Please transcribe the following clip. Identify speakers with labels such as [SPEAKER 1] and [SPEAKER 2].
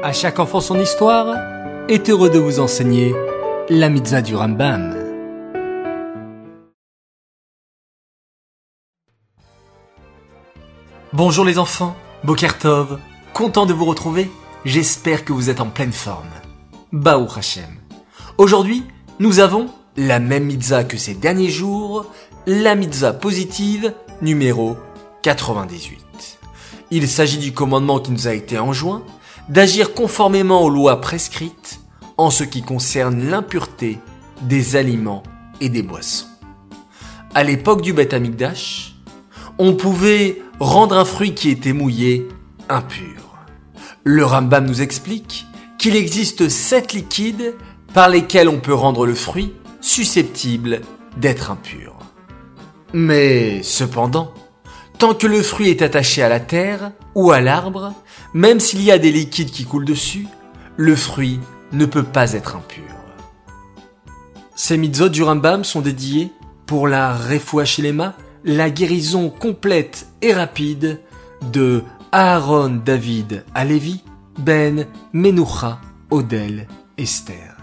[SPEAKER 1] À chaque enfant son histoire est heureux de vous enseigner la mitzvah du Rambam. Bonjour les enfants, Bokertov, content de vous retrouver, j'espère que vous êtes en pleine forme. Baou Hashem. Aujourd'hui, nous avons la même mitzvah que ces derniers jours, la mitzvah positive numéro 98. Il s'agit du commandement qui nous a été enjoint d'agir conformément aux lois prescrites en ce qui concerne l'impureté des aliments et des boissons. À l'époque du Beth Amikdash, on pouvait rendre un fruit qui était mouillé impur. Le Rambam nous explique qu'il existe sept liquides par lesquels on peut rendre le fruit susceptible d'être impur. Mais cependant, tant que le fruit est attaché à la terre ou à l'arbre, même s'il y a des liquides qui coulent dessus, le fruit ne peut pas être impur. Ces mitzvot du Rambam sont dédiés pour la Refoua la guérison complète et rapide de Aaron David Alevi, Ben Menucha Odel Esther.